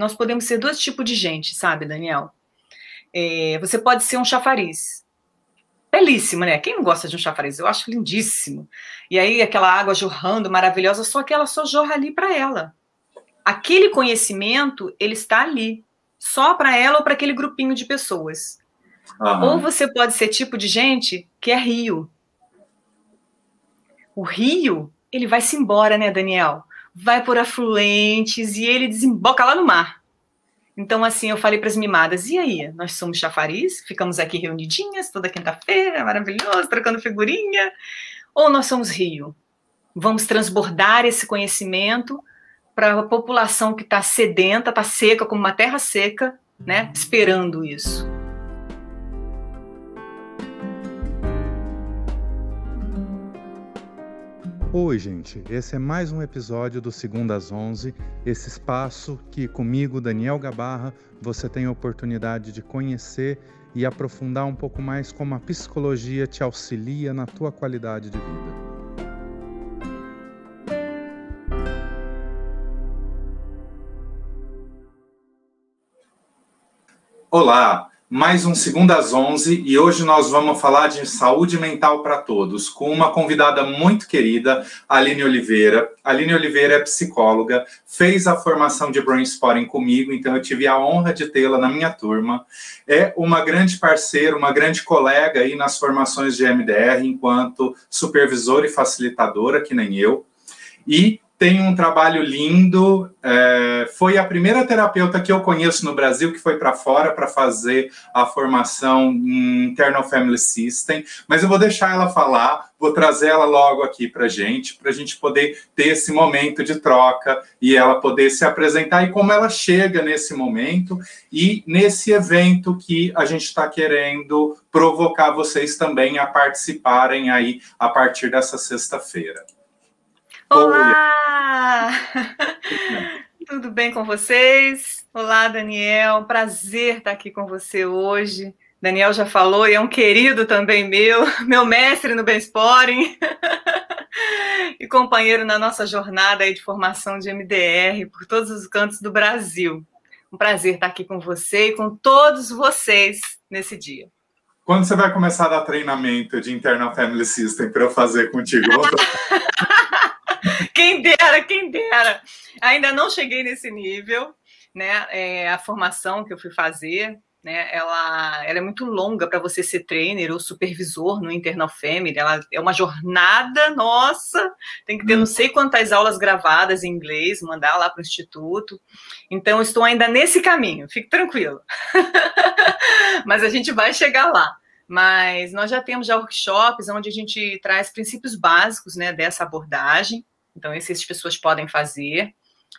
nós podemos ser dois tipos de gente, sabe, Daniel? É, você pode ser um chafariz. Belíssimo, né? Quem não gosta de um chafariz? Eu acho lindíssimo. E aí, aquela água jorrando, maravilhosa, só que ela só jorra ali para ela. Aquele conhecimento, ele está ali, só para ela ou para aquele grupinho de pessoas. Uhum. Ou você pode ser tipo de gente que é rio. O rio, ele vai se embora, né, Daniel? Vai por afluentes e ele desemboca lá no mar. Então, assim, eu falei para as mimadas: e aí? Nós somos chafariz, ficamos aqui reunidinhas toda quinta-feira, maravilhoso, trocando figurinha. Ou nós somos rio? Vamos transbordar esse conhecimento para a população que está sedenta, está seca, como uma terra seca, né? Esperando isso. Oi, gente. Esse é mais um episódio do Segunda às 11, esse espaço que comigo, Daniel Gabarra, você tem a oportunidade de conhecer e aprofundar um pouco mais como a psicologia te auxilia na tua qualidade de vida. Olá, mais um Segunda às 11 e hoje nós vamos falar de saúde mental para todos com uma convidada muito querida, Aline Oliveira. Aline Oliveira é psicóloga, fez a formação de Brain Spotting comigo, então eu tive a honra de tê-la na minha turma. É uma grande parceira, uma grande colega aí nas formações de MDR enquanto supervisora e facilitadora, que nem eu. E tem um trabalho lindo. É, foi a primeira terapeuta que eu conheço no Brasil que foi para fora para fazer a formação em Internal Family System. Mas eu vou deixar ela falar, vou trazer ela logo aqui para gente, para a gente poder ter esse momento de troca e ela poder se apresentar e como ela chega nesse momento e nesse evento que a gente está querendo provocar vocês também a participarem aí a partir dessa sexta-feira. Olá! Tudo bem com vocês? Olá, Daniel. Prazer estar aqui com você hoje. Daniel já falou e é um querido também meu, meu mestre no Bensporing e companheiro na nossa jornada de formação de MDR por todos os cantos do Brasil. Um prazer estar aqui com você e com todos vocês nesse dia. Quando você vai começar a dar treinamento de Internal Family System para eu fazer contigo? Quem dera, quem dera. Ainda não cheguei nesse nível, né? É, a formação que eu fui fazer, né? Ela, ela é muito longa para você ser trainer ou supervisor no Internal Family. Ela é uma jornada, nossa. Tem que ter não sei quantas aulas gravadas em inglês, mandar lá para o instituto. Então, estou ainda nesse caminho. Fique tranquilo. Mas a gente vai chegar lá mas nós já temos já workshops onde a gente traz princípios básicos né, dessa abordagem, então, essas pessoas podem fazer.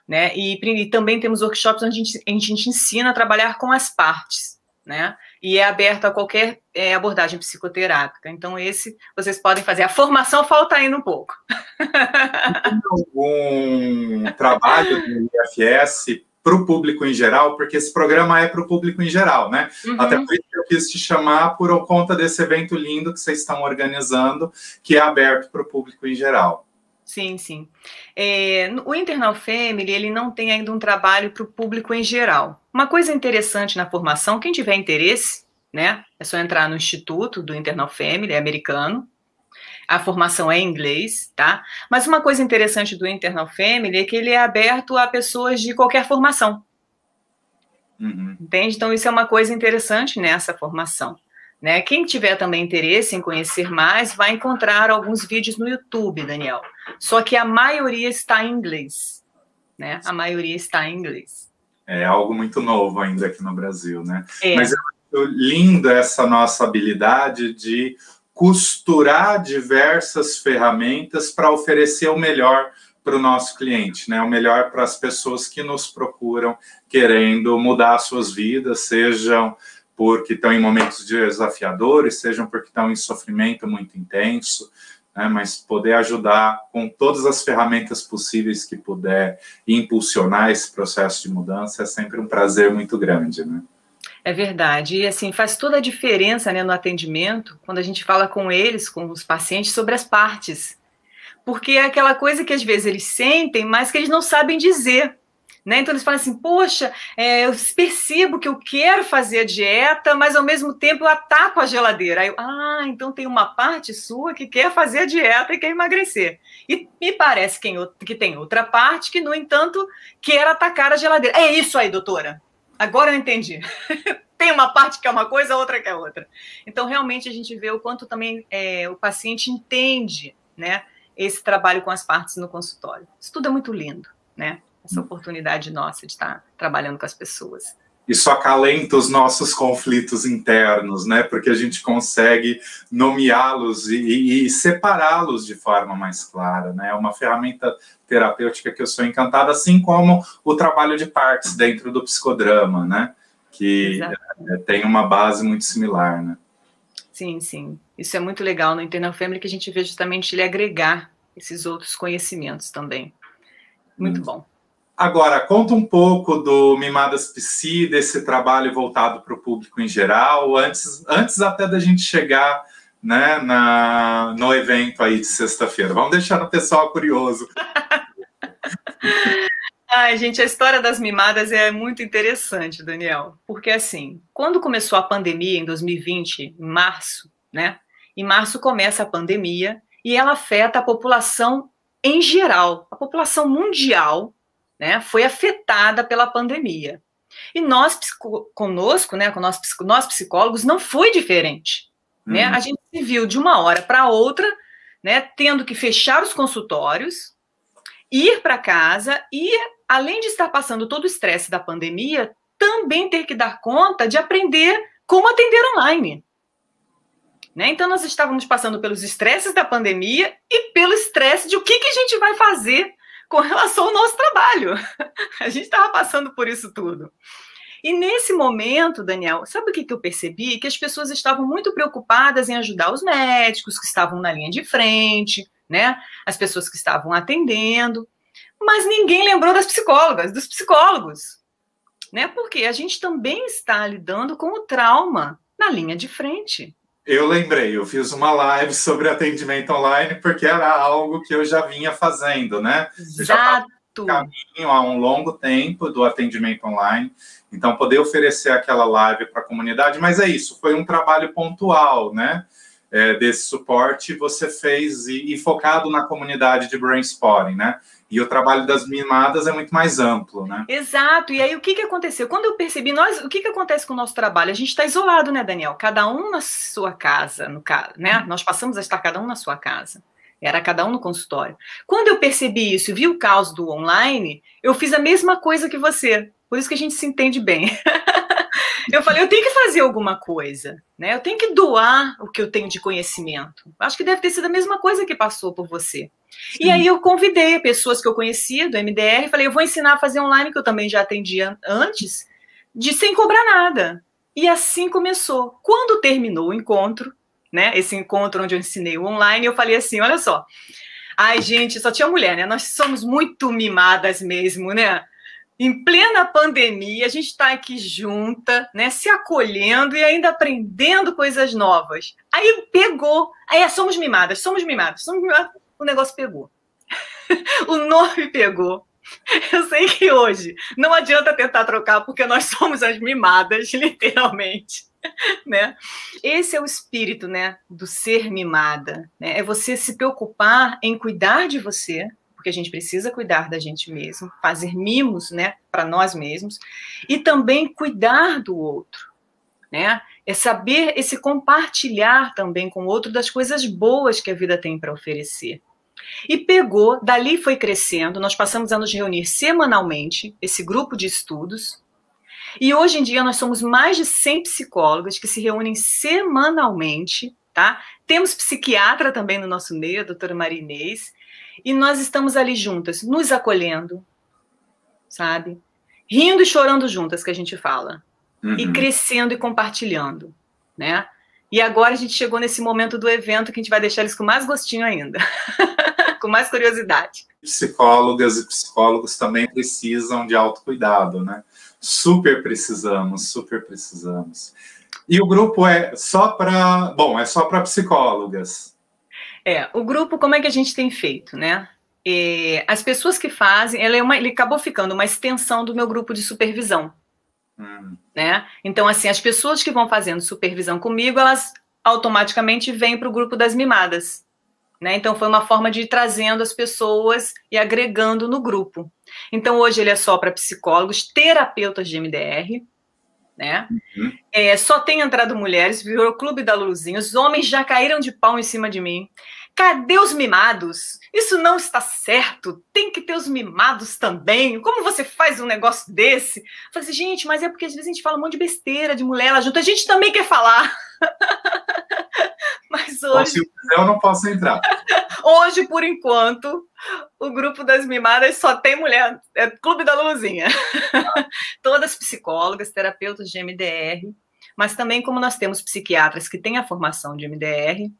Né? E, e também temos workshops onde a gente, a gente, ensina a trabalhar com as partes, né? E é aberto a qualquer é, abordagem psicoterápica. Então, esse vocês podem fazer. A formação falta ainda um pouco. Tem algum trabalho do IFS para o público em geral, porque esse programa é para o público em geral, né? Uhum. Até por isso que eu quis te chamar por conta desse evento lindo que vocês estão organizando, que é aberto para o público em geral. Sim, sim. É, o Internal Family, ele não tem ainda um trabalho para o público em geral. Uma coisa interessante na formação, quem tiver interesse, né, é só entrar no Instituto do Internal Family, é americano. A formação é em inglês, tá? Mas uma coisa interessante do Internal Family é que ele é aberto a pessoas de qualquer formação. Uhum. Entende? Então, isso é uma coisa interessante nessa formação. Né? Quem tiver também interesse em conhecer mais, vai encontrar alguns vídeos no YouTube, Daniel. Só que a maioria está em inglês. Né? A maioria está em inglês. É algo muito novo ainda aqui no Brasil, né? É. Mas é lindo essa nossa habilidade de costurar diversas ferramentas para oferecer o melhor para o nosso cliente, né? O melhor para as pessoas que nos procuram querendo mudar suas vidas, sejam porque estão em momentos desafiadores, sejam porque estão em sofrimento muito intenso, né, mas poder ajudar com todas as ferramentas possíveis que puder impulsionar esse processo de mudança é sempre um prazer muito grande, né? É verdade. E assim, faz toda a diferença né, no atendimento quando a gente fala com eles, com os pacientes, sobre as partes. Porque é aquela coisa que às vezes eles sentem, mas que eles não sabem dizer. Né? Então eles falam assim: poxa, é, eu percebo que eu quero fazer a dieta, mas ao mesmo tempo eu ataco a geladeira. Aí eu, ah, então tem uma parte sua que quer fazer a dieta e quer emagrecer. E me parece que tem outra parte que, no entanto, quer atacar a geladeira. É isso aí, doutora. Agora eu entendi. tem uma parte que é uma coisa, outra que é outra. Então, realmente, a gente vê o quanto também é, o paciente entende né, esse trabalho com as partes no consultório. Isso tudo é muito lindo, né? Essa oportunidade nossa de estar trabalhando com as pessoas. Isso acalenta os nossos conflitos internos, né? Porque a gente consegue nomeá-los e, e separá-los de forma mais clara, né? É uma ferramenta terapêutica que eu sou encantado, assim como o trabalho de partes dentro do psicodrama, né? Que é, tem uma base muito similar, né? Sim, sim. Isso é muito legal no Internal Family que a gente vê justamente ele agregar esses outros conhecimentos também. Muito hum. bom. Agora, conta um pouco do Mimadas Psi, desse trabalho voltado para o público em geral, antes, antes até da gente chegar né, na, no evento aí de sexta-feira. Vamos deixar o pessoal curioso. Ai, gente, a história das mimadas é muito interessante, Daniel, porque assim, quando começou a pandemia em 2020, em março, né? Em março começa a pandemia e ela afeta a população em geral, a população mundial né, foi afetada pela pandemia. E nós, conosco, né, com nós, nós psicólogos, não foi diferente. Né? Uhum. A gente se viu de uma hora para outra, né, tendo que fechar os consultórios, ir para casa e, além de estar passando todo o estresse da pandemia, também ter que dar conta de aprender como atender online. Né? Então, nós estávamos passando pelos estresses da pandemia e pelo estresse de o que, que a gente vai fazer com relação ao nosso trabalho. A gente estava passando por isso tudo. E nesse momento, Daniel, sabe o que, eu percebi? Que as pessoas estavam muito preocupadas em ajudar os médicos que estavam na linha de frente, né? As pessoas que estavam atendendo, mas ninguém lembrou das psicólogas, dos psicólogos, né? Porque a gente também está lidando com o trauma na linha de frente. Eu lembrei, eu fiz uma live sobre atendimento online porque era algo que eu já vinha fazendo, né? Exato. Eu já caminho há um longo tempo do atendimento online, então poder oferecer aquela live para a comunidade, mas é isso, foi um trabalho pontual, né? É, desse suporte você fez e, e focado na comunidade de brainstorming, né? E o trabalho das mimadas é muito mais amplo, né? Exato. E aí o que, que aconteceu? Quando eu percebi, nós, o que, que acontece com o nosso trabalho? A gente está isolado, né, Daniel? Cada um na sua casa, no né? Nós passamos a estar cada um na sua casa. Era cada um no consultório. Quando eu percebi isso vi o caos do online, eu fiz a mesma coisa que você. Por isso que a gente se entende bem. eu falei, eu tenho que fazer alguma coisa, né? Eu tenho que doar o que eu tenho de conhecimento. Acho que deve ter sido a mesma coisa que passou por você. Sim. E aí eu convidei pessoas que eu conhecia do MDR, falei, eu vou ensinar a fazer online, que eu também já atendia antes, de sem cobrar nada. E assim começou. Quando terminou o encontro, né? Esse encontro onde eu ensinei o online, eu falei assim: olha só. Ai, gente, só tinha mulher, né? Nós somos muito mimadas mesmo, né? Em plena pandemia, a gente está aqui junta, né? Se acolhendo e ainda aprendendo coisas novas. Aí pegou. Aí é, somos mimadas, somos mimadas, somos mimadas o negócio pegou. o nome pegou. Eu sei que hoje não adianta tentar trocar, porque nós somos as mimadas, literalmente. Né? Esse é o espírito né, do ser mimada. Né? É você se preocupar em cuidar de você, porque a gente precisa cuidar da gente mesmo, fazer mimos né, para nós mesmos, e também cuidar do outro. Né? É saber esse compartilhar também com o outro das coisas boas que a vida tem para oferecer. E pegou, dali foi crescendo, nós passamos a nos reunir semanalmente, esse grupo de estudos. E hoje em dia nós somos mais de 100 psicólogas que se reúnem semanalmente, tá? Temos psiquiatra também no nosso meio, a doutora Marinês, e nós estamos ali juntas, nos acolhendo, sabe? Rindo e chorando juntas, que a gente fala. Uhum. E crescendo e compartilhando, né? E agora a gente chegou nesse momento do evento que a gente vai deixar eles com mais gostinho ainda. com mais curiosidade. Psicólogas e psicólogos também precisam de autocuidado, né? Super precisamos, super precisamos. E o grupo é só para, bom, é só para psicólogas. É, o grupo como é que a gente tem feito, né? é, as pessoas que fazem, ela é uma, ele acabou ficando uma extensão do meu grupo de supervisão. Hum. Né? Então, assim, as pessoas que vão fazendo supervisão comigo, elas automaticamente vêm para o grupo das mimadas. Né? Então, foi uma forma de ir trazendo as pessoas e agregando no grupo. Então, hoje ele é só para psicólogos, terapeutas de MDR, né? Uhum. É, só tem entrado mulheres, virou o clube da Luluzinha. Os homens já caíram de pau em cima de mim. Cadê os mimados? Isso não está certo. Tem que ter os mimados também. Como você faz um negócio desse? Eu falei assim, gente, mas é porque às vezes a gente fala um monte de besteira de mulher lá junto. A gente também quer falar. mas hoje. Se eu não posso entrar. hoje, por enquanto, o grupo das mimadas só tem mulher. É Clube da Luluzinha. Todas psicólogas, terapeutas de MDR. Mas também, como nós temos psiquiatras que têm a formação de MDR,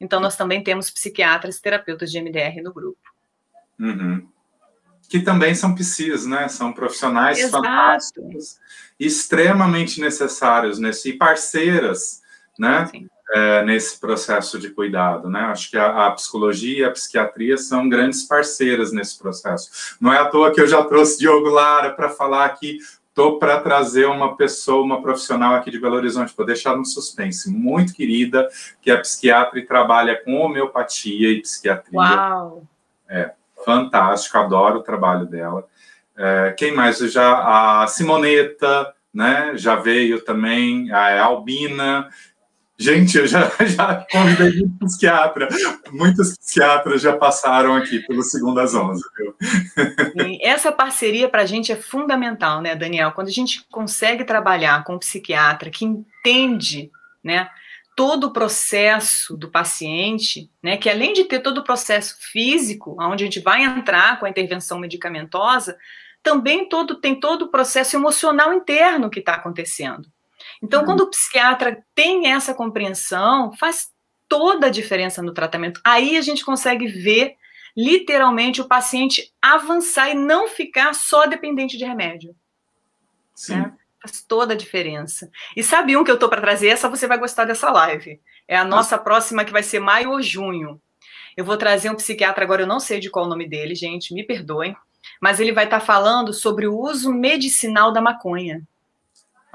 então, nós também temos psiquiatras, terapeutas de MDR no grupo. Uhum. Que também são psis, né? São profissionais Exato. fantásticos, extremamente necessários nesse, e parceiras, né? É, nesse processo de cuidado, né? Acho que a, a, psicologia e a psiquiatria são grandes parceiras nesse processo. Não é à toa que eu já trouxe Diogo Lara para falar aqui Estou para trazer uma pessoa, uma profissional aqui de Belo Horizonte, vou deixar no suspense, muito querida, que é psiquiatra e trabalha com homeopatia e psiquiatria. Uau! É, fantástico, adoro o trabalho dela. É, quem mais? Já, a Simoneta, né, já veio também, a Albina, Gente, eu já, já convidei muito psiquiatra. Muitos psiquiatras já passaram aqui pelo segundo às 11, viu? Sim, essa parceria para a gente é fundamental, né, Daniel? Quando a gente consegue trabalhar com um psiquiatra que entende, né, todo o processo do paciente, né, que além de ter todo o processo físico, onde a gente vai entrar com a intervenção medicamentosa, também todo, tem todo o processo emocional interno que está acontecendo. Então, uhum. quando o psiquiatra tem essa compreensão, faz toda a diferença no tratamento. Aí a gente consegue ver literalmente o paciente avançar e não ficar só dependente de remédio. Sim. Né? Faz toda a diferença. E sabe um que eu estou para trazer? Essa você vai gostar dessa live. É a nossa próxima que vai ser maio ou junho. Eu vou trazer um psiquiatra agora, eu não sei de qual o nome dele, gente, me perdoem, mas ele vai estar tá falando sobre o uso medicinal da maconha.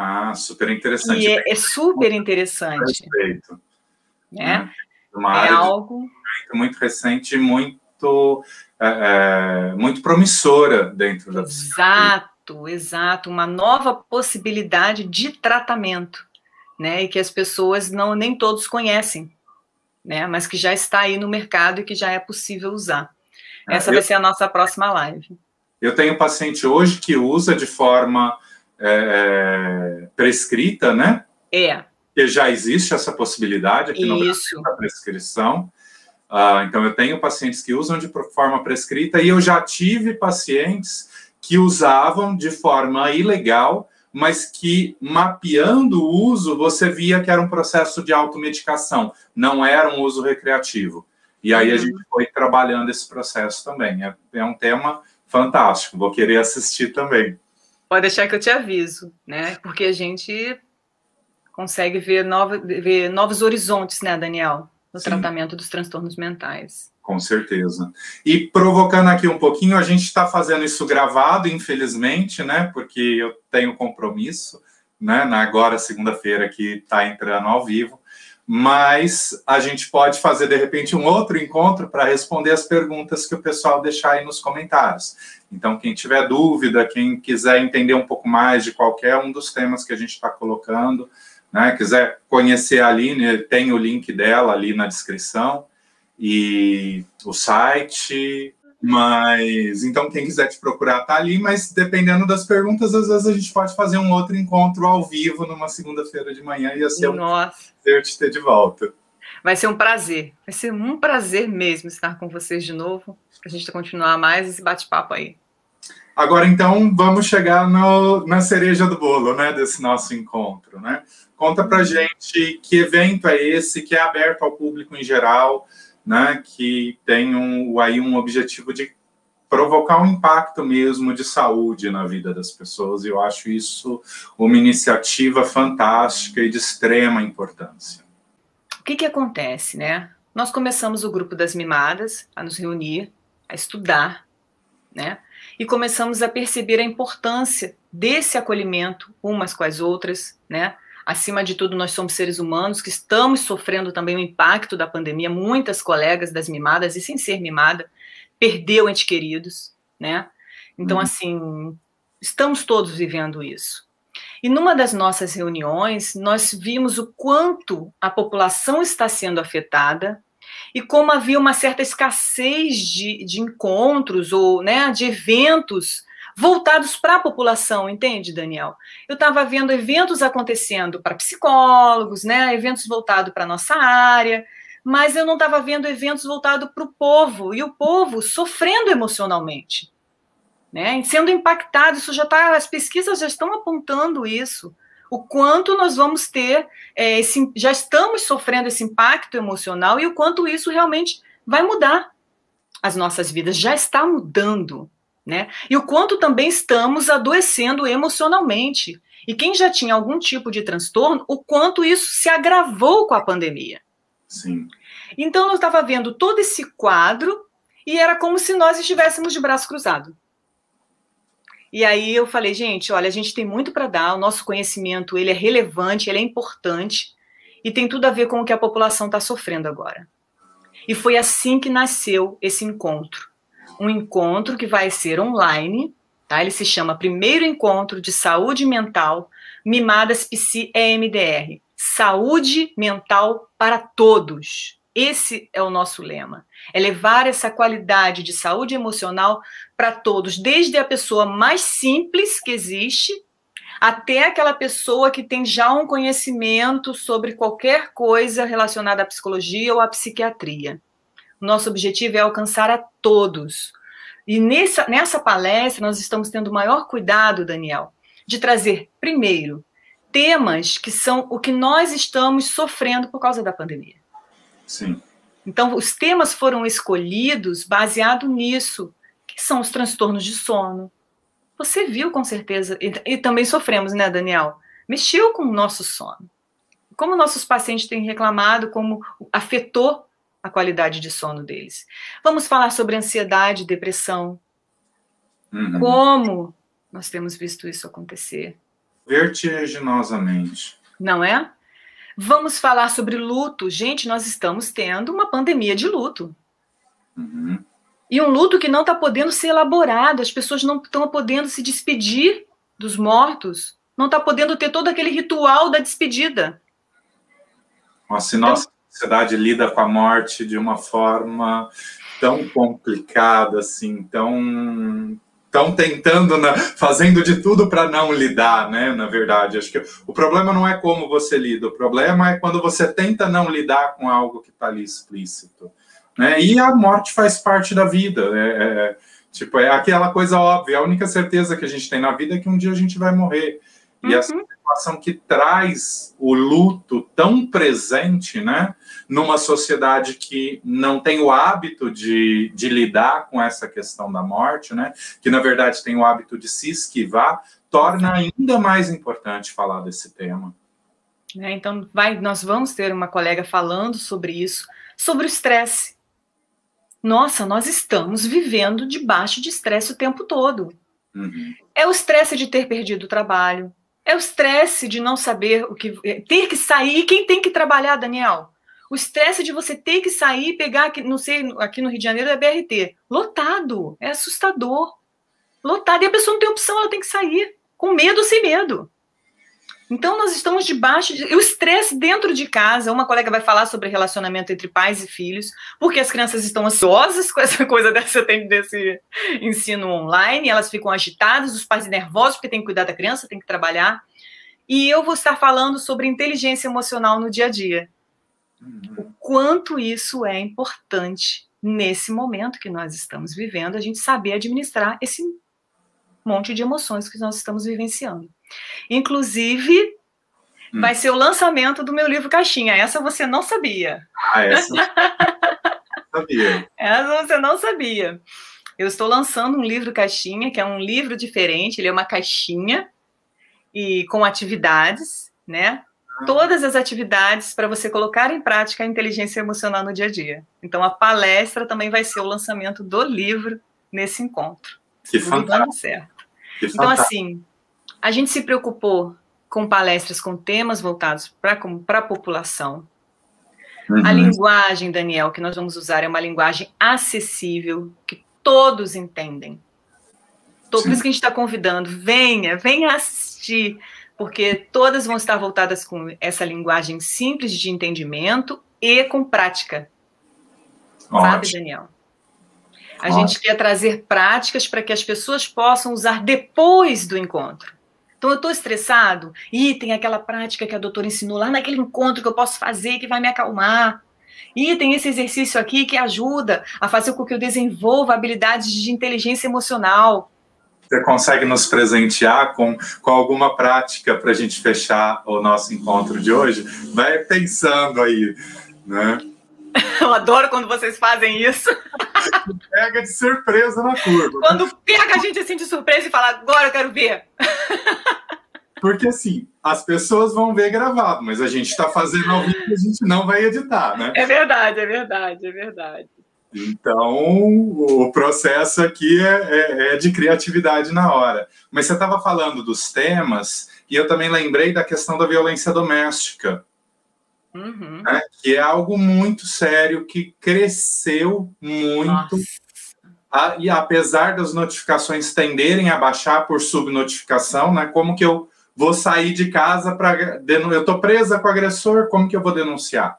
Ah, super interessante. E é, é super interessante. Perfeito. Né? É, Uma é algo muito, recente, muito é, é, muito promissora dentro da Exato, exato, uma nova possibilidade de tratamento, né? E que as pessoas não nem todos conhecem, né? Mas que já está aí no mercado e que já é possível usar. É, Essa eu, vai ser a nossa próxima live. Eu tenho um paciente hoje que usa de forma é, prescrita, né? É. Que já existe essa possibilidade aqui no. Brasil da prescrição. Uh, então, eu tenho pacientes que usam de forma prescrita e eu já tive pacientes que usavam de forma ilegal, mas que mapeando o uso, você via que era um processo de automedicação, não era um uso recreativo. E aí a uhum. gente foi trabalhando esse processo também. É, é um tema fantástico, vou querer assistir também. Pode deixar que eu te aviso, né? Porque a gente consegue ver, nova, ver novos horizontes, né, Daniel? No Sim. tratamento dos transtornos mentais. Com certeza. E provocando aqui um pouquinho, a gente está fazendo isso gravado, infelizmente, né? Porque eu tenho compromisso, né? Na agora, segunda-feira, que está entrando ao vivo mas a gente pode fazer de repente um outro encontro para responder as perguntas que o pessoal deixar aí nos comentários. Então, quem tiver dúvida, quem quiser entender um pouco mais de qualquer um dos temas que a gente está colocando, né, quiser conhecer a Aline, tem o link dela ali na descrição e o site, mas então quem quiser te procurar tá ali, mas dependendo das perguntas, às vezes a gente pode fazer um outro encontro ao vivo numa segunda-feira de manhã e ser Nossa. um prazer te ter de volta. Vai ser um prazer, vai ser um prazer mesmo estar com vocês de novo, para a gente continuar mais esse bate-papo aí. Agora, então, vamos chegar no, na cereja do bolo, né, desse nosso encontro, né? Conta pra gente que evento é esse, que é aberto ao público em geral, né, que tem um, aí um objetivo de provocar um impacto mesmo de saúde na vida das pessoas, e eu acho isso uma iniciativa fantástica e de extrema importância. O que, que acontece, né? Nós começamos o grupo das mimadas a nos reunir a estudar, né? E começamos a perceber a importância desse acolhimento umas com as outras, né? Acima de tudo, nós somos seres humanos que estamos sofrendo também o impacto da pandemia. Muitas colegas das mimadas, e sem ser mimada, perdeu entes queridos, né? Então, uhum. assim, estamos todos vivendo isso. E numa das nossas reuniões, nós vimos o quanto a população está sendo afetada e como havia uma certa escassez de, de encontros ou né, de eventos voltados para a população, entende, Daniel? Eu estava vendo eventos acontecendo para psicólogos, né, eventos voltados para a nossa área, mas eu não estava vendo eventos voltados para o povo, e o povo sofrendo emocionalmente, né, sendo impactado, isso já está, as pesquisas já estão apontando isso, o quanto nós vamos ter, é, esse, já estamos sofrendo esse impacto emocional e o quanto isso realmente vai mudar. As nossas vidas, já está mudando, né? E o quanto também estamos adoecendo emocionalmente. E quem já tinha algum tipo de transtorno, o quanto isso se agravou com a pandemia. Sim. Então eu estava vendo todo esse quadro e era como se nós estivéssemos de braço cruzado. E aí eu falei, gente, olha, a gente tem muito para dar, o nosso conhecimento ele é relevante, ele é importante e tem tudo a ver com o que a população está sofrendo agora. E foi assim que nasceu esse encontro. Um encontro que vai ser online, tá? Ele se chama Primeiro Encontro de Saúde Mental Mimadas Psi EMDR. Saúde mental para todos. Esse é o nosso lema. É levar essa qualidade de saúde emocional para todos, desde a pessoa mais simples que existe até aquela pessoa que tem já um conhecimento sobre qualquer coisa relacionada à psicologia ou à psiquiatria. Nosso objetivo é alcançar a todos. E nessa, nessa palestra, nós estamos tendo o maior cuidado, Daniel, de trazer, primeiro, temas que são o que nós estamos sofrendo por causa da pandemia. Sim. Então, os temas foram escolhidos baseado nisso, que são os transtornos de sono. Você viu com certeza, e, e também sofremos, né, Daniel? Mexeu com o nosso sono. Como nossos pacientes têm reclamado, como afetou a qualidade de sono deles. Vamos falar sobre ansiedade, depressão. Uhum. Como nós temos visto isso acontecer? Vertiginosamente. Não é? Vamos falar sobre luto. Gente, nós estamos tendo uma pandemia de luto. Uhum. E um luto que não está podendo ser elaborado, as pessoas não estão podendo se despedir dos mortos, não está podendo ter todo aquele ritual da despedida. Nossa, então, nossa sociedade lida com a morte de uma forma tão complicada, assim, tão estão tentando, né, fazendo de tudo para não lidar, né? Na verdade, acho que o problema não é como você lida, o problema é quando você tenta não lidar com algo que está ali explícito, né? E a morte faz parte da vida, é, é, tipo é aquela coisa óbvia. A única certeza que a gente tem na vida é que um dia a gente vai morrer. E essa situação que traz o luto tão presente, né? numa sociedade que não tem o hábito de, de lidar com essa questão da morte, né? Que na verdade tem o hábito de se esquivar, torna ainda mais importante falar desse tema. É, então, vai, nós vamos ter uma colega falando sobre isso, sobre o estresse. Nossa, nós estamos vivendo debaixo de estresse o tempo todo. Uhum. É o estresse de ter perdido o trabalho, é o estresse de não saber o que ter que sair. Quem tem que trabalhar, Daniel? O estresse de você ter que sair e pegar, não sei, aqui no Rio de Janeiro é BRT. Lotado. É assustador. Lotado. E a pessoa não tem opção, ela tem que sair. Com medo ou sem medo. Então, nós estamos debaixo de. O estresse dentro de casa. Uma colega vai falar sobre relacionamento entre pais e filhos, porque as crianças estão ansiosas com essa coisa dessa, desse ensino online, elas ficam agitadas, os pais nervosos, porque tem que cuidar da criança, tem que trabalhar. E eu vou estar falando sobre inteligência emocional no dia a dia. O quanto isso é importante nesse momento que nós estamos vivendo, a gente saber administrar esse monte de emoções que nós estamos vivenciando. Inclusive, hum. vai ser o lançamento do meu livro Caixinha. Essa você não sabia. Ah, essa sabia. Essa você não sabia. Eu estou lançando um livro Caixinha, que é um livro diferente, ele é uma caixinha e com atividades, né? todas as atividades para você colocar em prática a inteligência emocional no dia a dia. Então, a palestra também vai ser o lançamento do livro nesse encontro. Que fantástico. Certo. Que então, assim, a gente se preocupou com palestras com temas voltados para a população. Uhum. A linguagem, Daniel, que nós vamos usar é uma linguagem acessível, que todos entendem. Por isso que a gente está convidando, venha, venha assistir porque todas vão estar voltadas com essa linguagem simples de entendimento e com prática. Ótimo. Sabe, Daniel? A Ótimo. gente quer trazer práticas para que as pessoas possam usar depois do encontro. Então, eu estou estressado e tem aquela prática que a doutora ensinou lá naquele encontro que eu posso fazer que vai me acalmar. E tem esse exercício aqui que ajuda a fazer com que eu desenvolva habilidades de inteligência emocional você consegue nos presentear com, com alguma prática para a gente fechar o nosso encontro de hoje? Vai pensando aí, né? Eu adoro quando vocês fazem isso. Pega de surpresa na curva. Quando pega a gente assim de surpresa e fala, agora eu quero ver. Porque assim, as pessoas vão ver gravado, mas a gente está fazendo ao vivo e a gente não vai editar, né? É verdade, é verdade, é verdade. Então, o processo aqui é, é, é de criatividade na hora. Mas você estava falando dos temas, e eu também lembrei da questão da violência doméstica, uhum. né, que é algo muito sério, que cresceu muito. A, e apesar das notificações tenderem a baixar por subnotificação, né, como que eu vou sair de casa para. Eu estou presa com o agressor, como que eu vou denunciar?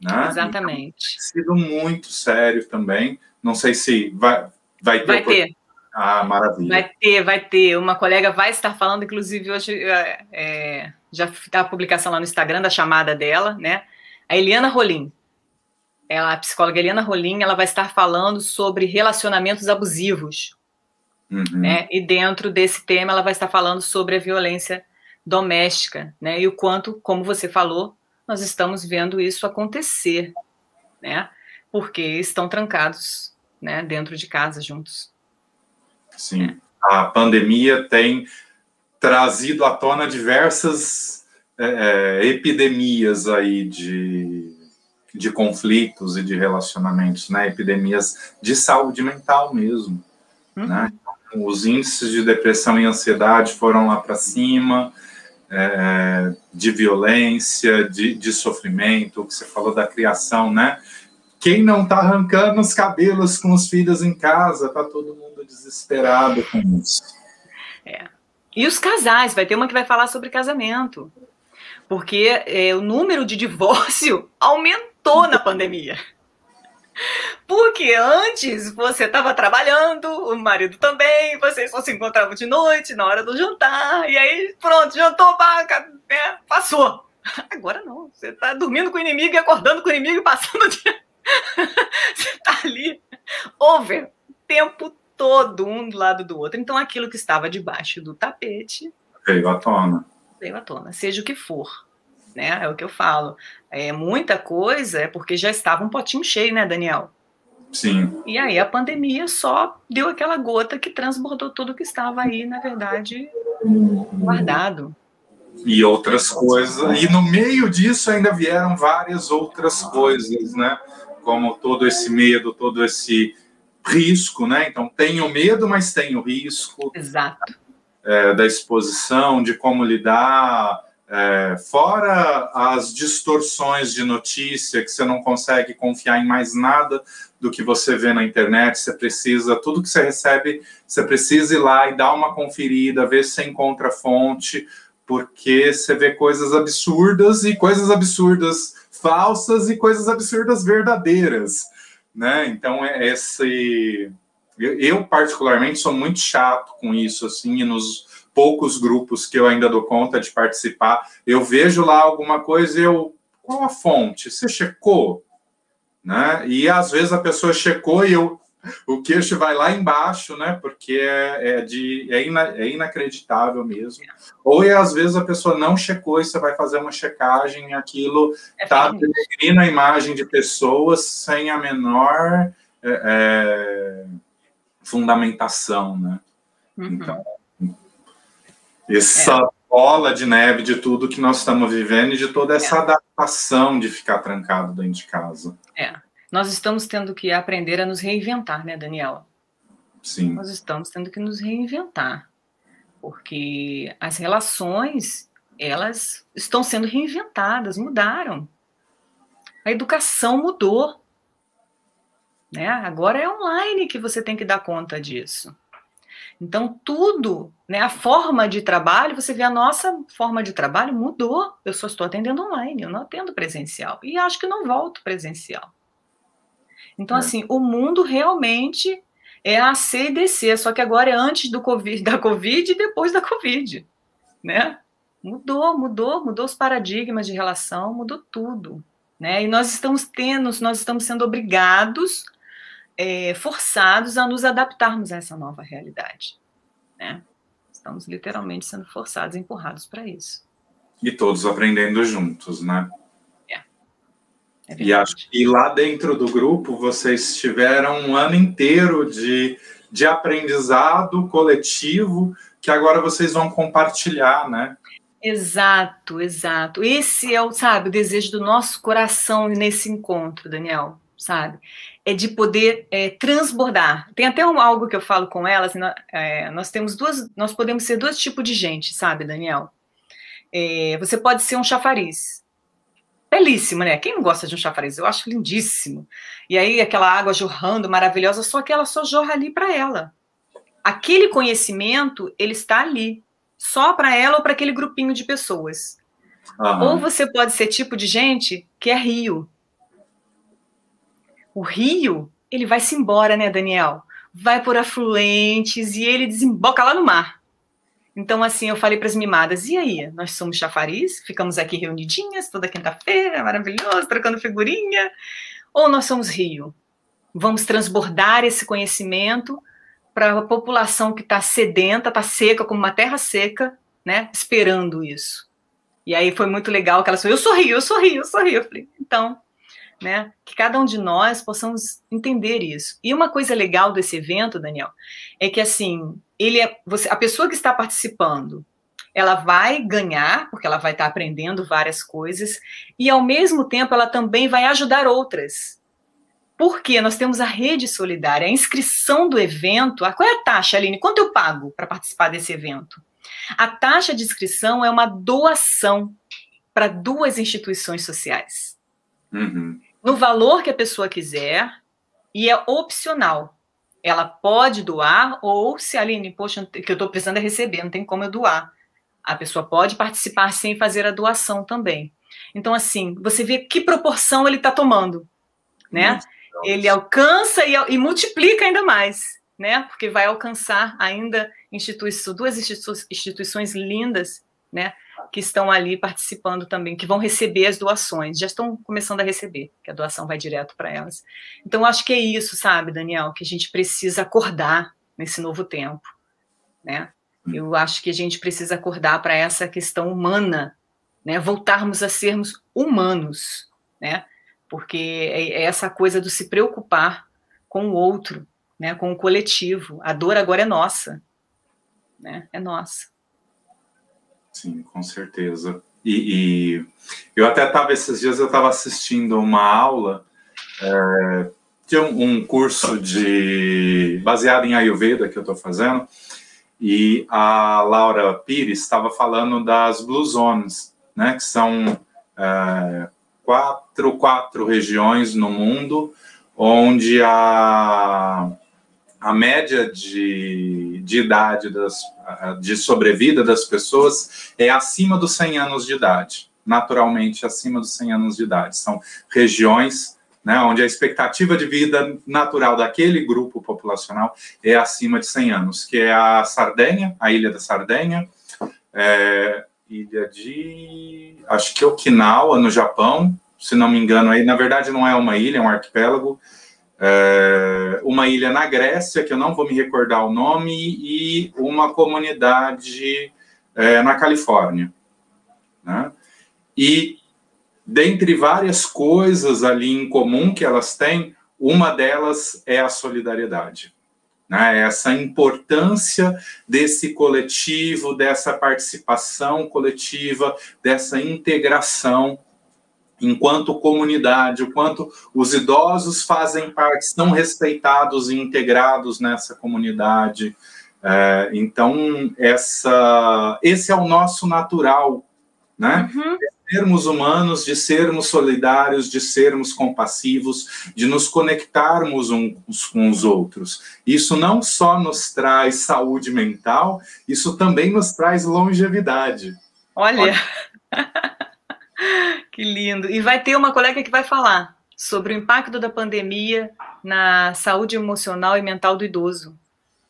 Né? Exatamente. Então, sido muito sério também. Não sei se vai, vai ter. Vai ter. Ah, maravilha. Vai ter, vai ter. Uma colega vai estar falando, inclusive, hoje é, é já está a publicação lá no Instagram da chamada dela, né? A Eliana Rolim. Ela, a psicóloga Eliana Rolim, ela vai estar falando sobre relacionamentos abusivos. Uhum. Né? E dentro desse tema, ela vai estar falando sobre a violência doméstica, né? E o quanto, como você falou, nós estamos vendo isso acontecer, né? Porque estão trancados, né, dentro de casa juntos. Sim. É. A pandemia tem trazido à tona diversas é, é, epidemias aí de, de conflitos e de relacionamentos, né? Epidemias de saúde mental mesmo, uhum. né? Os índices de depressão e ansiedade foram lá para cima, é, de violência, de, de sofrimento, o que você falou da criação, né? Quem não está arrancando os cabelos com os filhos em casa, tá todo mundo desesperado com isso. É. E os casais, vai ter uma que vai falar sobre casamento, porque é, o número de divórcio aumentou na pandemia. Porque antes você estava trabalhando, o marido também, vocês só se encontravam de noite, na hora do jantar, e aí pronto, jantou, né, passou. Agora não, você está dormindo com o inimigo e acordando com o inimigo e passando o dia. você está ali, over, o tempo todo, um do lado do outro. Então aquilo que estava debaixo do tapete. Veio à tona. Veio à tona, seja o que for né? É o que eu falo. É, muita coisa é porque já estava um potinho cheio, né, Daniel? Sim. E aí a pandemia só deu aquela gota que transbordou tudo que estava aí, na verdade, guardado. E outras coisas. E no meio disso ainda vieram várias outras coisas, né? Como todo esse medo, todo esse risco, né? Então tem o medo, mas tem o risco. Exato. É, da exposição, de como lidar, é, fora as distorções de notícia, que você não consegue confiar em mais nada do que você vê na internet, você precisa, tudo que você recebe, você precisa ir lá e dar uma conferida, ver se encontra fonte, porque você vê coisas absurdas e coisas absurdas falsas e coisas absurdas verdadeiras, né? Então, é esse... Eu, particularmente, sou muito chato com isso, assim, e nos poucos grupos que eu ainda dou conta de participar, eu vejo lá alguma coisa e eu. Qual a fonte? Você checou? Né? E às vezes a pessoa checou e eu, o queixo vai lá embaixo, né? Porque é, é de, é, ina, é inacreditável mesmo. Ou e às vezes a pessoa não checou e você vai fazer uma checagem e aquilo está é denegrindo a imagem de pessoas sem a menor é, é fundamentação, né? Uhum. Então, essa é. bola de neve de tudo que nós estamos vivendo e de toda essa é. adaptação de ficar trancado dentro de casa. É. Nós estamos tendo que aprender a nos reinventar, né, Daniela? Sim. Nós estamos tendo que nos reinventar. Porque as relações, elas estão sendo reinventadas, mudaram. A educação mudou. Né? Agora é online que você tem que dar conta disso. Então, tudo, né, a forma de trabalho, você vê a nossa forma de trabalho mudou. Eu só estou atendendo online, eu não atendo presencial. E acho que não volto presencial. Então, é. assim, o mundo realmente é a CDC, só que agora é antes do COVID, da Covid e depois da Covid, né? Mudou, mudou, mudou os paradigmas de relação, mudou tudo, né? E nós estamos tendo, nós estamos sendo obrigados é, forçados a nos adaptarmos a essa nova realidade. Né? Estamos literalmente sendo forçados, empurrados para isso. E todos aprendendo juntos, né? É. é e acho que lá dentro do grupo vocês tiveram um ano inteiro de, de aprendizado coletivo que agora vocês vão compartilhar, né? Exato, exato. Esse é o, sabe, o desejo do nosso coração nesse encontro, Daniel, sabe? É de poder é, transbordar. Tem até um, algo que eu falo com elas. Assim, é, nós temos duas, nós podemos ser dois tipos de gente, sabe, Daniel? É, você pode ser um chafariz, belíssimo, né? Quem não gosta de um chafariz? Eu acho lindíssimo. E aí aquela água jorrando, maravilhosa, só que ela só jorra ali para ela. Aquele conhecimento ele está ali, só para ela ou para aquele grupinho de pessoas. Uhum. Ou você pode ser tipo de gente que é rio, o rio, ele vai-se embora, né, Daniel? Vai por afluentes e ele desemboca lá no mar. Então, assim, eu falei para as mimadas: e aí? Nós somos chafariz, ficamos aqui reunidinhas toda quinta-feira, maravilhoso, trocando figurinha. Ou nós somos rio? Vamos transbordar esse conhecimento para a população que está sedenta, está seca, como uma terra seca, né? Esperando isso. E aí foi muito legal que ela falou: eu sou rio, eu sou rio, eu sou rio. Eu falei: então, né? Que cada um de nós possamos entender isso. E uma coisa legal desse evento, Daniel, é que assim, ele é você, a pessoa que está participando, ela vai ganhar, porque ela vai estar aprendendo várias coisas, e ao mesmo tempo ela também vai ajudar outras. Porque nós temos a rede solidária, a inscrição do evento. qual é a taxa, Aline? Quanto eu pago para participar desse evento? A taxa de inscrição é uma doação para duas instituições sociais. Uhum no valor que a pessoa quiser e é opcional. Ela pode doar ou se a Aline, poxa, que eu estou precisando é receber, não tem como eu doar. A pessoa pode participar sem fazer a doação também. Então, assim, você vê que proporção ele está tomando, né? Ele alcança e, e, multiplica ainda mais, né? Porque vai alcançar ainda instituições, duas instituições lindas, né? Que estão ali participando também, que vão receber as doações, já estão começando a receber, que a doação vai direto para elas. Então, acho que é isso, sabe, Daniel, que a gente precisa acordar nesse novo tempo, né? Eu acho que a gente precisa acordar para essa questão humana, né? Voltarmos a sermos humanos, né? Porque é, é essa coisa do se preocupar com o outro, né? Com o coletivo. A dor agora é nossa, né? É nossa. Sim, com certeza. E, e eu até estava, esses dias eu estava assistindo uma aula é, de um, um, curso de baseado em Ayurveda que eu estou fazendo, e a Laura Pires estava falando das Blue Zones, né, que são é, quatro, quatro regiões no mundo onde a a média de, de idade das, de sobrevida das pessoas é acima dos 100 anos de idade, naturalmente acima dos 100 anos de idade. São regiões né, onde a expectativa de vida natural daquele grupo populacional é acima de 100 anos, que é a Sardenha, a ilha da Sardenha, é, ilha de, acho que Okinawa, no Japão, se não me engano, aí na verdade não é uma ilha, é um arquipélago, é, uma ilha na Grécia, que eu não vou me recordar o nome, e uma comunidade é, na Califórnia. Né? E, dentre várias coisas ali em comum que elas têm, uma delas é a solidariedade. né? essa importância desse coletivo, dessa participação coletiva, dessa integração enquanto comunidade, o quanto os idosos fazem parte, são respeitados e integrados nessa comunidade. É, então, essa, esse é o nosso natural, né? Uhum sermos humanos, de sermos solidários, de sermos compassivos, de nos conectarmos uns com os outros. Isso não só nos traz saúde mental, isso também nos traz longevidade. Olha, Olha. que lindo. E vai ter uma colega que vai falar sobre o impacto da pandemia na saúde emocional e mental do idoso.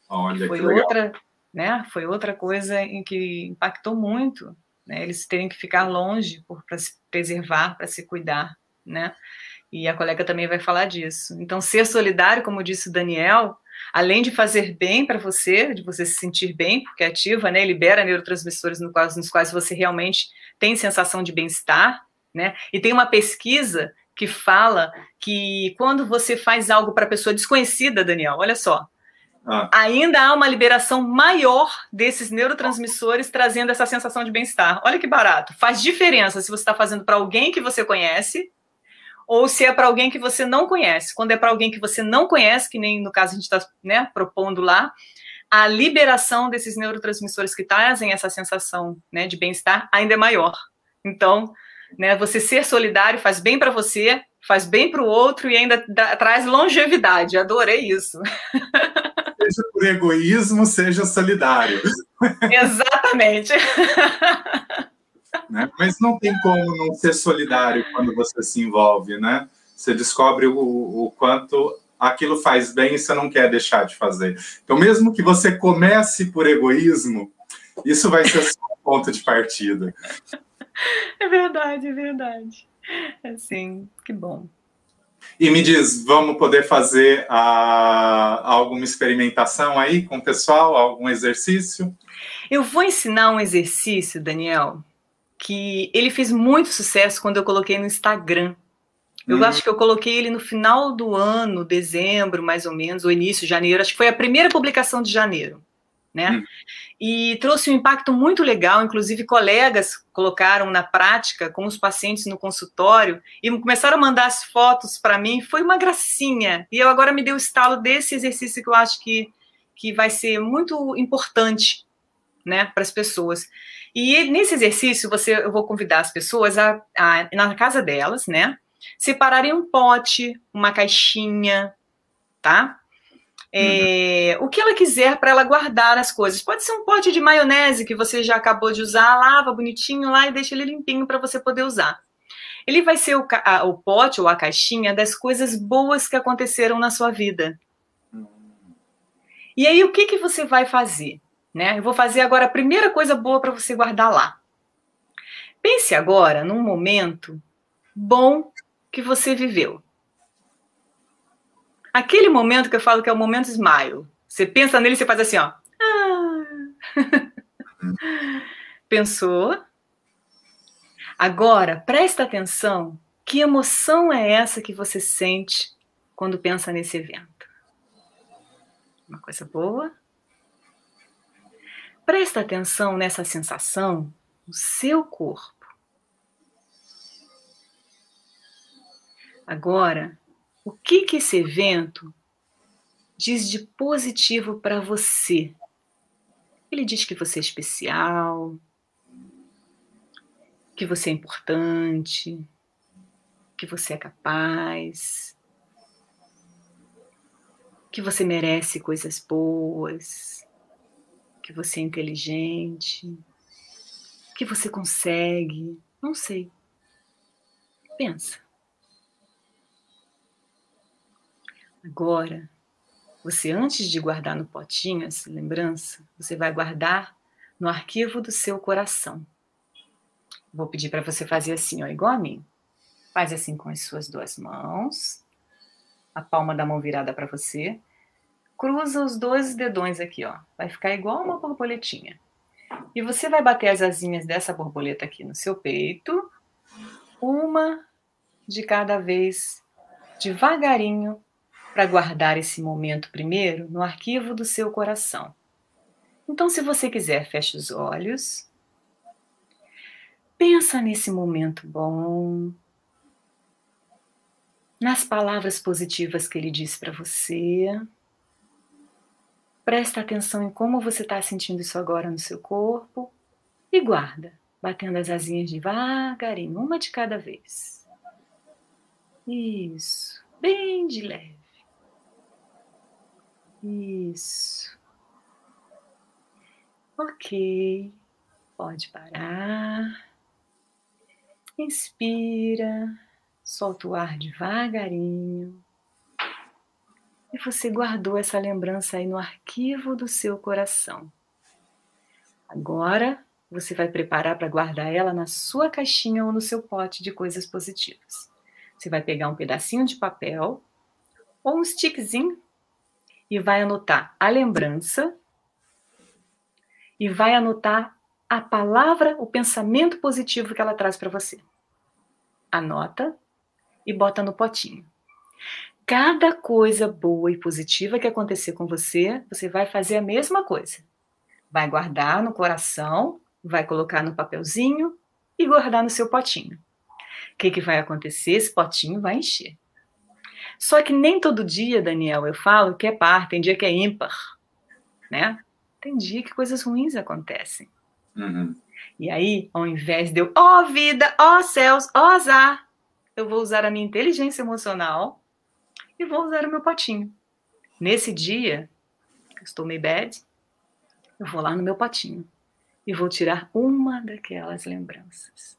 Olha, foi outra, né? Foi outra coisa em que impactou muito né? Eles terem que ficar longe para se preservar, para se cuidar, né? E a colega também vai falar disso. Então, ser solidário, como disse o Daniel, além de fazer bem para você, de você se sentir bem, porque ativa, né, libera neurotransmissores no quais, nos quais você realmente tem sensação de bem-estar, né? E tem uma pesquisa que fala que quando você faz algo para pessoa desconhecida, Daniel, olha só, ah. ainda há uma liberação maior desses neurotransmissores trazendo essa sensação de bem-estar. Olha que barato. Faz diferença se você está fazendo para alguém que você conhece ou se é para alguém que você não conhece. Quando é para alguém que você não conhece, que nem no caso a gente está né, propondo lá, a liberação desses neurotransmissores que trazem essa sensação né, de bem-estar ainda é maior. Então, né, você ser solidário faz bem para você, faz bem para o outro e ainda dá, traz longevidade. Adorei isso. seja por egoísmo, seja solidário. Exatamente. Né? Mas não tem como não ser solidário quando você se envolve, né? Você descobre o, o quanto aquilo faz bem e você não quer deixar de fazer. Então, mesmo que você comece por egoísmo, isso vai ser o ponto de partida. É verdade, é verdade. Assim, que bom. E me diz, vamos poder fazer a, alguma experimentação aí com o pessoal, algum exercício? Eu vou ensinar um exercício, Daniel, que ele fez muito sucesso quando eu coloquei no Instagram. Eu hum. acho que eu coloquei ele no final do ano, dezembro, mais ou menos, ou início, janeiro. Acho que foi a primeira publicação de janeiro né? Hum. E trouxe um impacto muito legal, inclusive colegas colocaram na prática com os pacientes no consultório e começaram a mandar as fotos para mim, foi uma gracinha. E eu agora me dei o estalo desse exercício que eu acho que, que vai ser muito importante, né, para as pessoas. E nesse exercício, você, eu vou convidar as pessoas a, a na casa delas, né, separarem um pote, uma caixinha, tá? É, uhum. O que ela quiser para ela guardar as coisas. Pode ser um pote de maionese que você já acabou de usar, lava bonitinho lá e deixa ele limpinho para você poder usar. Ele vai ser o, a, o, pote ou a caixinha das coisas boas que aconteceram na sua vida. E aí, o que, que você vai fazer? Né? Eu vou fazer agora a primeira coisa boa para você guardar lá. Pense agora num momento bom que você viveu. Aquele momento que eu falo que é o momento smile. Você pensa nele e você faz assim, ó. Ah. Pensou? Agora, presta atenção. Que emoção é essa que você sente quando pensa nesse evento? Uma coisa boa? Presta atenção nessa sensação no seu corpo. Agora, o que, que esse evento diz de positivo para você? Ele diz que você é especial, que você é importante, que você é capaz, que você merece coisas boas, que você é inteligente, que você consegue. Não sei. Pensa. Agora, você antes de guardar no potinho essa lembrança, você vai guardar no arquivo do seu coração. Vou pedir para você fazer assim, ó, igual a mim. Faz assim com as suas duas mãos, a palma da mão virada para você. Cruza os dois dedões aqui, ó. Vai ficar igual uma borboletinha. E você vai bater as asinhas dessa borboleta aqui no seu peito, uma de cada vez, devagarinho, para guardar esse momento primeiro no arquivo do seu coração. Então, se você quiser, feche os olhos. Pensa nesse momento bom, nas palavras positivas que ele disse para você. Presta atenção em como você está sentindo isso agora no seu corpo e guarda, batendo as asinhas devagarinho, uma de cada vez. Isso, bem de leve. Isso. Ok, pode parar. Inspira, solta o ar devagarinho. E você guardou essa lembrança aí no arquivo do seu coração. Agora você vai preparar para guardar ela na sua caixinha ou no seu pote de coisas positivas. Você vai pegar um pedacinho de papel ou um stickzinho e vai anotar a lembrança e vai anotar a palavra, o pensamento positivo que ela traz para você. Anota e bota no potinho. Cada coisa boa e positiva que acontecer com você, você vai fazer a mesma coisa. Vai guardar no coração, vai colocar no papelzinho e guardar no seu potinho. O que, que vai acontecer? Esse potinho vai encher. Só que nem todo dia, Daniel, eu falo que é par, tem dia que é ímpar, né? Tem dia que coisas ruins acontecem. Uhum. E aí, ao invés de eu, ó oh, vida, ó oh, céus, ó oh, azar, eu vou usar a minha inteligência emocional e vou usar o meu potinho. Nesse dia, estou meio bad, eu vou lá no meu potinho e vou tirar uma daquelas lembranças.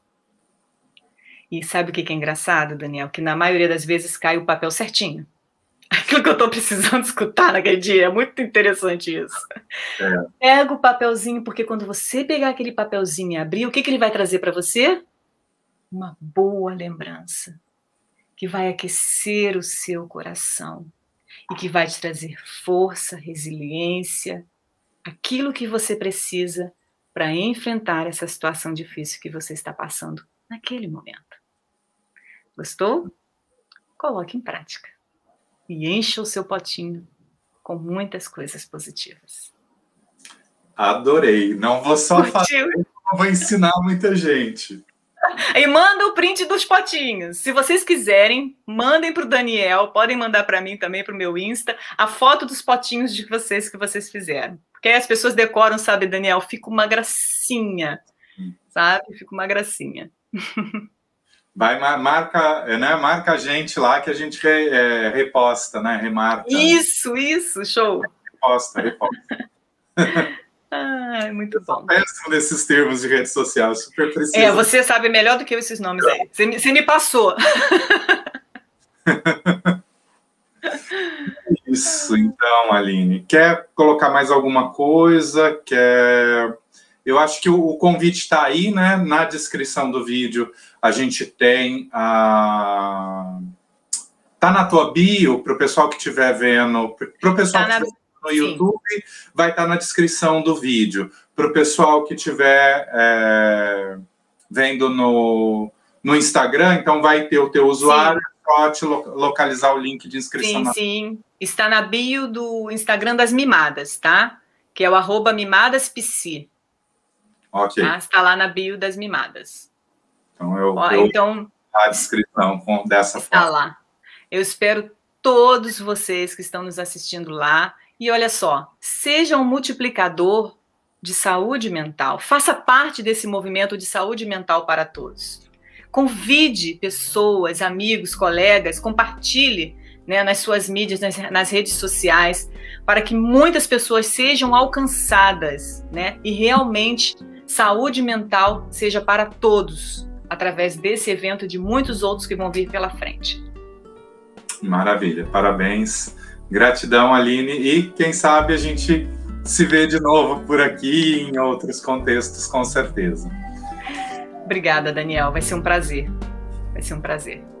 E sabe o que é engraçado, Daniel? Que na maioria das vezes cai o papel certinho aquilo que eu estou precisando escutar naquele dia. É muito interessante isso. É. Pega o papelzinho, porque quando você pegar aquele papelzinho e abrir, o que, que ele vai trazer para você? Uma boa lembrança, que vai aquecer o seu coração e que vai te trazer força, resiliência, aquilo que você precisa para enfrentar essa situação difícil que você está passando naquele momento. Gostou? Coloque em prática e encha o seu potinho com muitas coisas positivas. Adorei. Não vou só Curtiu? fazer, vou ensinar muita gente. E manda o print dos potinhos. Se vocês quiserem, mandem para o Daniel, podem mandar para mim também, para o meu Insta, a foto dos potinhos de vocês que vocês fizeram. Porque as pessoas decoram, sabe, Daniel? Fica uma gracinha, sabe? Fica uma gracinha. Vai, marca, né, marca a gente lá que a gente re, é, reposta, né? Remarca. Isso, isso, show. Reposta, reposta. ah, muito bom. Péssimo desses termos de rede social, super preciso. É, você sabe melhor do que eu esses nomes aí. Você, você me passou. Isso, então, Aline. Quer colocar mais alguma coisa? Quer eu acho que o, convite está aí, né? Na descrição do vídeo a gente tem a. Tá na tua bio, para o pessoal que estiver vendo, para o pessoal tá que no YouTube, Sim. vai estar tá na descrição do vídeo. Para o pessoal que estiver é, vendo no, no Instagram, então vai ter o teu usuário, pode localizar o link de inscrição. Sim, na... sim. Está na bio do Instagram das Mimadas, tá? Que é o arroba mimadaspc. Ok. Tá? Está lá na bio das mimadas. Então eu, Ó, eu então, a descrição com, dessa está forma. lá. Eu espero todos vocês que estão nos assistindo lá. E olha só, seja um multiplicador de saúde mental. Faça parte desse movimento de saúde mental para todos. Convide pessoas, amigos, colegas, compartilhe né, nas suas mídias, nas, nas, redes sociais, para que muitas pessoas sejam alcançadas né, e realmente saúde mental seja para todos, através desse evento e de muitos outros que vão vir pela frente. Maravilha, parabéns. Gratidão, Aline. E quem sabe a gente se vê de novo por aqui em outros contextos, com certeza. Obrigada, Daniel. Vai ser um prazer. Vai ser um prazer.